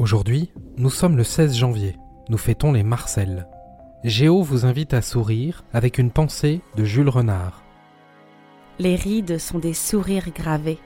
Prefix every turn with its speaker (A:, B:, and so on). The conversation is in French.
A: Aujourd'hui, nous sommes le 16 janvier. Nous fêtons les Marcel. Géo vous invite à sourire avec une pensée de Jules Renard.
B: Les rides sont des sourires gravés.